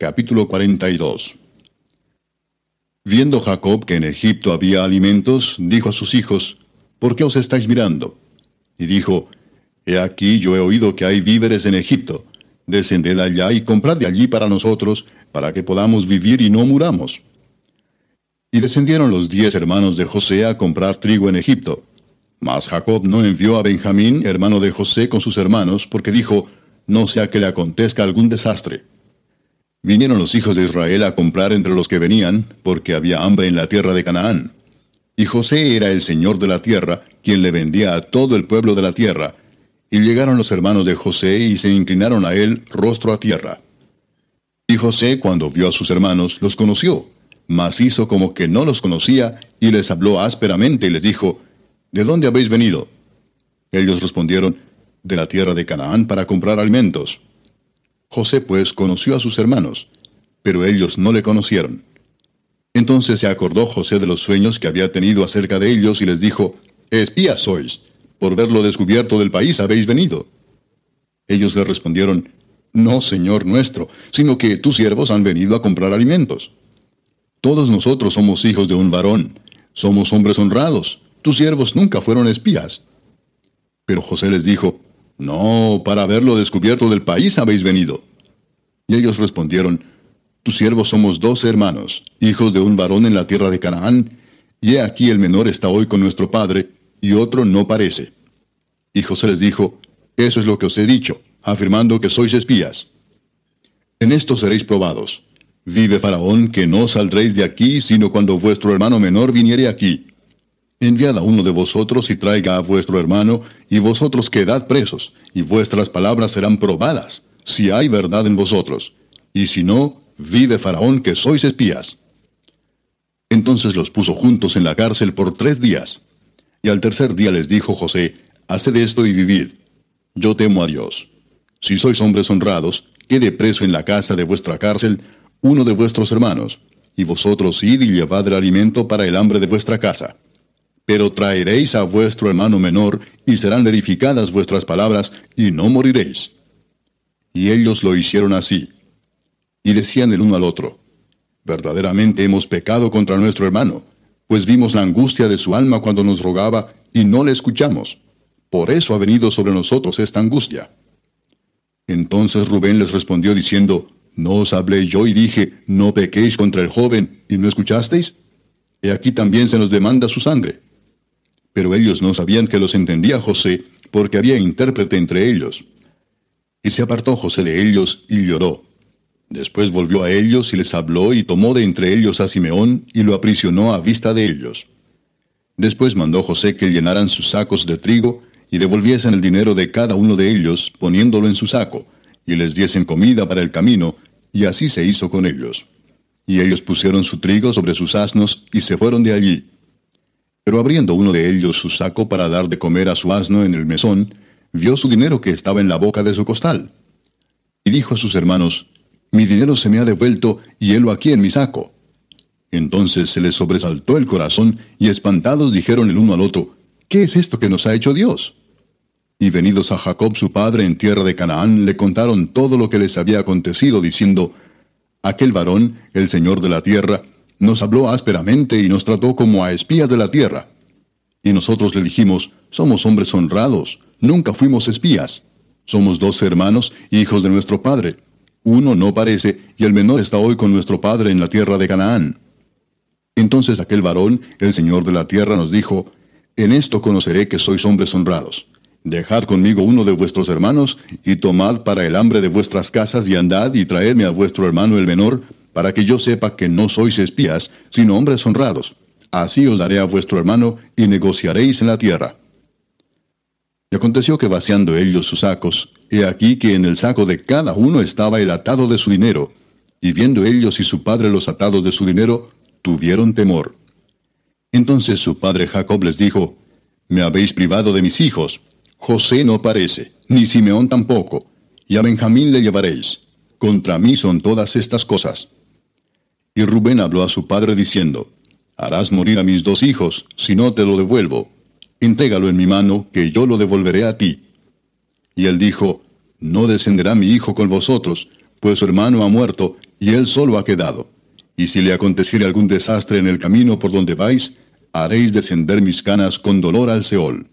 Capítulo 42 Viendo Jacob que en Egipto había alimentos, dijo a sus hijos, ¿Por qué os estáis mirando? Y dijo, He aquí yo he oído que hay víveres en Egipto. Descended allá y comprad de allí para nosotros, para que podamos vivir y no muramos. Y descendieron los diez hermanos de José a comprar trigo en Egipto. Mas Jacob no envió a Benjamín, hermano de José, con sus hermanos, porque dijo, No sea que le acontezca algún desastre. Vinieron los hijos de Israel a comprar entre los que venían, porque había hambre en la tierra de Canaán. Y José era el señor de la tierra, quien le vendía a todo el pueblo de la tierra. Y llegaron los hermanos de José y se inclinaron a él rostro a tierra. Y José, cuando vio a sus hermanos, los conoció, mas hizo como que no los conocía, y les habló ásperamente y les dijo, ¿De dónde habéis venido? Ellos respondieron, de la tierra de Canaán para comprar alimentos. José pues conoció a sus hermanos, pero ellos no le conocieron. Entonces se acordó José de los sueños que había tenido acerca de ellos y les dijo, Espías sois, por verlo descubierto del país habéis venido. Ellos le respondieron, No, Señor nuestro, sino que tus siervos han venido a comprar alimentos. Todos nosotros somos hijos de un varón, somos hombres honrados, tus siervos nunca fueron espías. Pero José les dijo, no, para haberlo descubierto del país habéis venido. Y ellos respondieron, Tus siervos somos dos hermanos, hijos de un varón en la tierra de Canaán, y he aquí el menor está hoy con nuestro padre, y otro no parece. Y José les dijo, Eso es lo que os he dicho, afirmando que sois espías. En esto seréis probados. Vive Faraón que no saldréis de aquí, sino cuando vuestro hermano menor viniere aquí. Enviad a uno de vosotros y traiga a vuestro hermano, y vosotros quedad presos, y vuestras palabras serán probadas, si hay verdad en vosotros. Y si no, vive Faraón que sois espías. Entonces los puso juntos en la cárcel por tres días. Y al tercer día les dijo José, Haced esto y vivid. Yo temo a Dios. Si sois hombres honrados, quede preso en la casa de vuestra cárcel uno de vuestros hermanos, y vosotros id y llevad el alimento para el hambre de vuestra casa pero traeréis a vuestro hermano menor, y serán verificadas vuestras palabras, y no moriréis. Y ellos lo hicieron así. Y decían el uno al otro, verdaderamente hemos pecado contra nuestro hermano, pues vimos la angustia de su alma cuando nos rogaba, y no le escuchamos. Por eso ha venido sobre nosotros esta angustia. Entonces Rubén les respondió diciendo, ¿No os hablé yo y dije, no pequéis contra el joven, y no escuchasteis? He aquí también se nos demanda su sangre. Pero ellos no sabían que los entendía José, porque había intérprete entre ellos. Y se apartó José de ellos y lloró. Después volvió a ellos y les habló y tomó de entre ellos a Simeón y lo aprisionó a vista de ellos. Después mandó José que llenaran sus sacos de trigo y devolviesen el dinero de cada uno de ellos, poniéndolo en su saco, y les diesen comida para el camino, y así se hizo con ellos. Y ellos pusieron su trigo sobre sus asnos y se fueron de allí. Pero abriendo uno de ellos su saco para dar de comer a su asno en el mesón, vio su dinero que estaba en la boca de su costal. Y dijo a sus hermanos, Mi dinero se me ha devuelto y helo aquí en mi saco. Entonces se les sobresaltó el corazón y espantados dijeron el uno al otro, ¿Qué es esto que nos ha hecho Dios? Y venidos a Jacob su padre en tierra de Canaán, le contaron todo lo que les había acontecido, diciendo, Aquel varón, el Señor de la tierra, nos habló ásperamente y nos trató como a espías de la tierra. Y nosotros le dijimos, somos hombres honrados, nunca fuimos espías. Somos dos hermanos, hijos de nuestro padre. Uno no parece, y el menor está hoy con nuestro padre en la tierra de Canaán. Entonces aquel varón, el Señor de la tierra, nos dijo, En esto conoceré que sois hombres honrados. Dejad conmigo uno de vuestros hermanos, y tomad para el hambre de vuestras casas, y andad y traedme a vuestro hermano el menor, para que yo sepa que no sois espías, sino hombres honrados. Así os daré a vuestro hermano, y negociaréis en la tierra. Y aconteció que vaciando ellos sus sacos, he aquí que en el saco de cada uno estaba el atado de su dinero, y viendo ellos y su padre los atados de su dinero, tuvieron temor. Entonces su padre Jacob les dijo, Me habéis privado de mis hijos. José no parece, ni Simeón tampoco, y a Benjamín le llevaréis. Contra mí son todas estas cosas. Y Rubén habló a su padre diciendo, Harás morir a mis dos hijos, si no te lo devuelvo. Intégralo en mi mano, que yo lo devolveré a ti. Y él dijo, No descenderá mi hijo con vosotros, pues su hermano ha muerto, y él solo ha quedado. Y si le aconteciere algún desastre en el camino por donde vais, haréis descender mis canas con dolor al Seol.